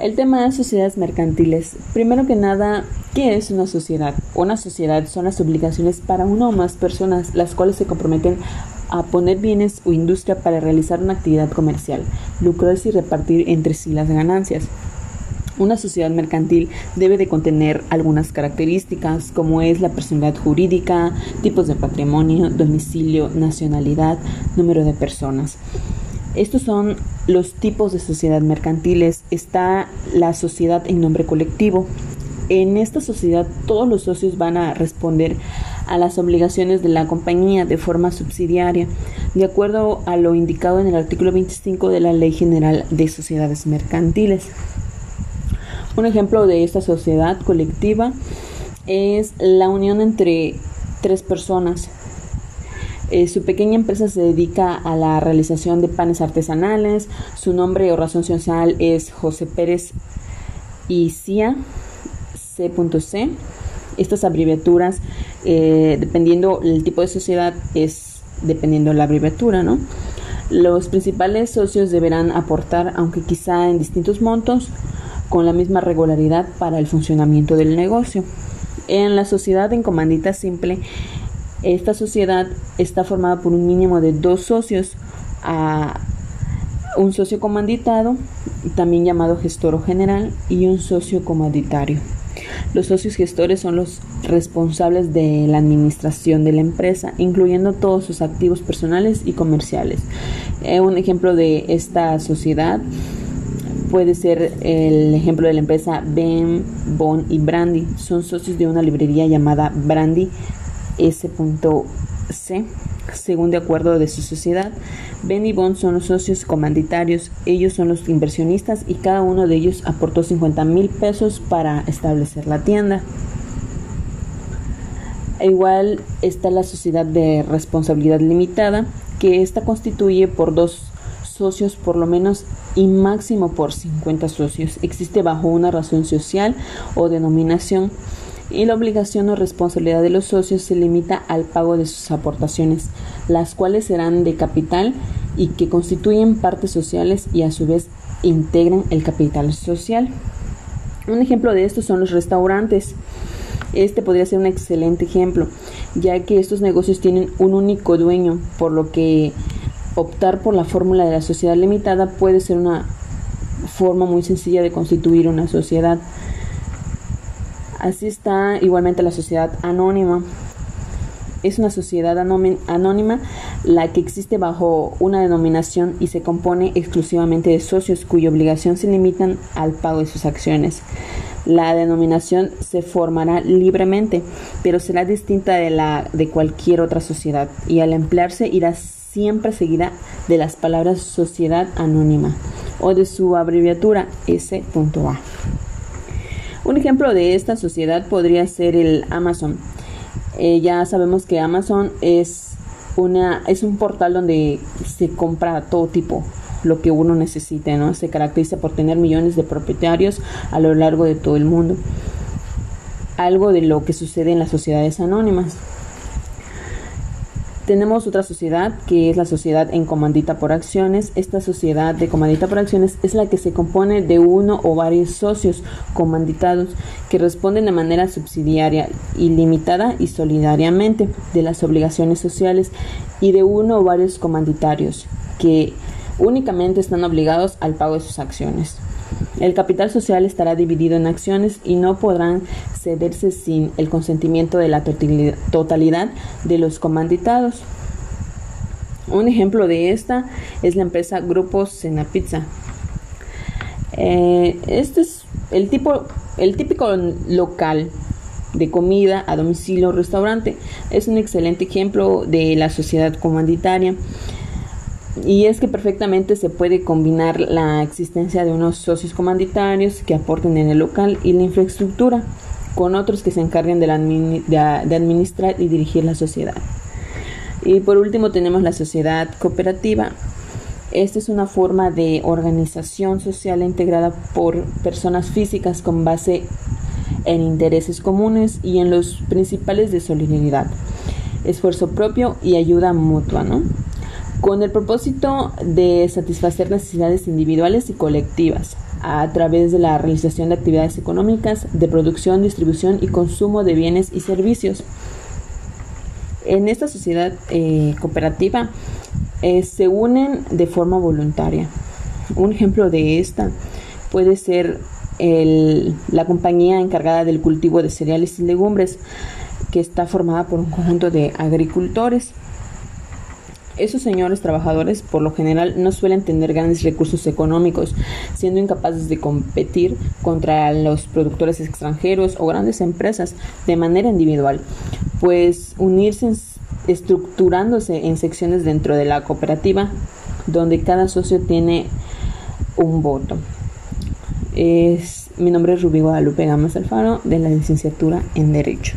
El tema es sociedades mercantiles. Primero que nada, ¿qué es una sociedad? Una sociedad son las obligaciones para una o más personas, las cuales se comprometen a poner bienes o industria para realizar una actividad comercial, lucrarse y repartir entre sí las ganancias. Una sociedad mercantil debe de contener algunas características como es la personalidad jurídica, tipos de patrimonio, domicilio, nacionalidad, número de personas. Estos son los tipos de sociedad mercantiles. Está la sociedad en nombre colectivo. En esta sociedad todos los socios van a responder a las obligaciones de la compañía de forma subsidiaria, de acuerdo a lo indicado en el artículo 25 de la Ley General de Sociedades Mercantiles. Un ejemplo de esta sociedad colectiva es la unión entre tres personas. Eh, su pequeña empresa se dedica a la realización de panes artesanales. Su nombre o razón social es José Pérez y CIA C.C. Estas abreviaturas, eh, dependiendo el tipo de sociedad, es dependiendo la abreviatura, ¿no? Los principales socios deberán aportar, aunque quizá en distintos montos, con la misma regularidad para el funcionamiento del negocio. En la sociedad en comandita simple, esta sociedad está formada por un mínimo de dos socios, a un socio comanditado, también llamado gestor o general, y un socio comanditario. Los socios gestores son los responsables de la administración de la empresa, incluyendo todos sus activos personales y comerciales. Eh, un ejemplo de esta sociedad puede ser el ejemplo de la empresa Ben, Bon y Brandy. Son socios de una librería llamada Brandy S.C. Según de acuerdo de su sociedad, Ben y Bon son los socios comanditarios, ellos son los inversionistas y cada uno de ellos aportó 50 mil pesos para establecer la tienda. igual está la sociedad de responsabilidad limitada, que esta constituye por dos socios por lo menos y máximo por 50 socios. Existe bajo una razón social o denominación y la obligación o responsabilidad de los socios se limita al pago de sus aportaciones, las cuales serán de capital y que constituyen partes sociales y a su vez integran el capital social. Un ejemplo de esto son los restaurantes. Este podría ser un excelente ejemplo, ya que estos negocios tienen un único dueño, por lo que optar por la fórmula de la sociedad limitada puede ser una forma muy sencilla de constituir una sociedad. Así está igualmente la sociedad anónima. Es una sociedad anónima la que existe bajo una denominación y se compone exclusivamente de socios cuya obligación se limitan al pago de sus acciones. La denominación se formará libremente, pero será distinta de la de cualquier otra sociedad y al emplearse irá siempre seguida de las palabras sociedad anónima o de su abreviatura S.A. Un ejemplo de esta sociedad podría ser el Amazon. Eh, ya sabemos que Amazon es, una, es un portal donde se compra todo tipo, lo que uno necesite, ¿no? Se caracteriza por tener millones de propietarios a lo largo de todo el mundo. Algo de lo que sucede en las sociedades anónimas. Tenemos otra sociedad que es la sociedad en comandita por acciones. Esta sociedad de comandita por acciones es la que se compone de uno o varios socios comanditados que responden de manera subsidiaria, ilimitada y solidariamente de las obligaciones sociales y de uno o varios comanditarios que únicamente están obligados al pago de sus acciones. El capital social estará dividido en acciones y no podrán cederse sin el consentimiento de la totalidad de los comanditados. Un ejemplo de esta es la empresa Grupo Senapizza. Eh, este es el, tipo, el típico local de comida a domicilio restaurante. Es un excelente ejemplo de la sociedad comanditaria y es que perfectamente se puede combinar la existencia de unos socios comanditarios que aporten en el local y la infraestructura con otros que se encarguen de, de administrar y dirigir la sociedad. Y por último tenemos la sociedad cooperativa. Esta es una forma de organización social integrada por personas físicas con base en intereses comunes y en los principales de solidaridad, esfuerzo propio y ayuda mutua, ¿no? Con el propósito de satisfacer necesidades individuales y colectivas a través de la realización de actividades económicas de producción, distribución y consumo de bienes y servicios. En esta sociedad eh, cooperativa eh, se unen de forma voluntaria. Un ejemplo de esta puede ser la compañía encargada del cultivo de cereales y legumbres, que está formada por un conjunto de agricultores. Esos señores trabajadores por lo general no suelen tener grandes recursos económicos, siendo incapaces de competir contra los productores extranjeros o grandes empresas de manera individual, pues unirse estructurándose en secciones dentro de la cooperativa donde cada socio tiene un voto. Es, mi nombre es Rubí Guadalupe Gamas Alfaro de la licenciatura en Derecho.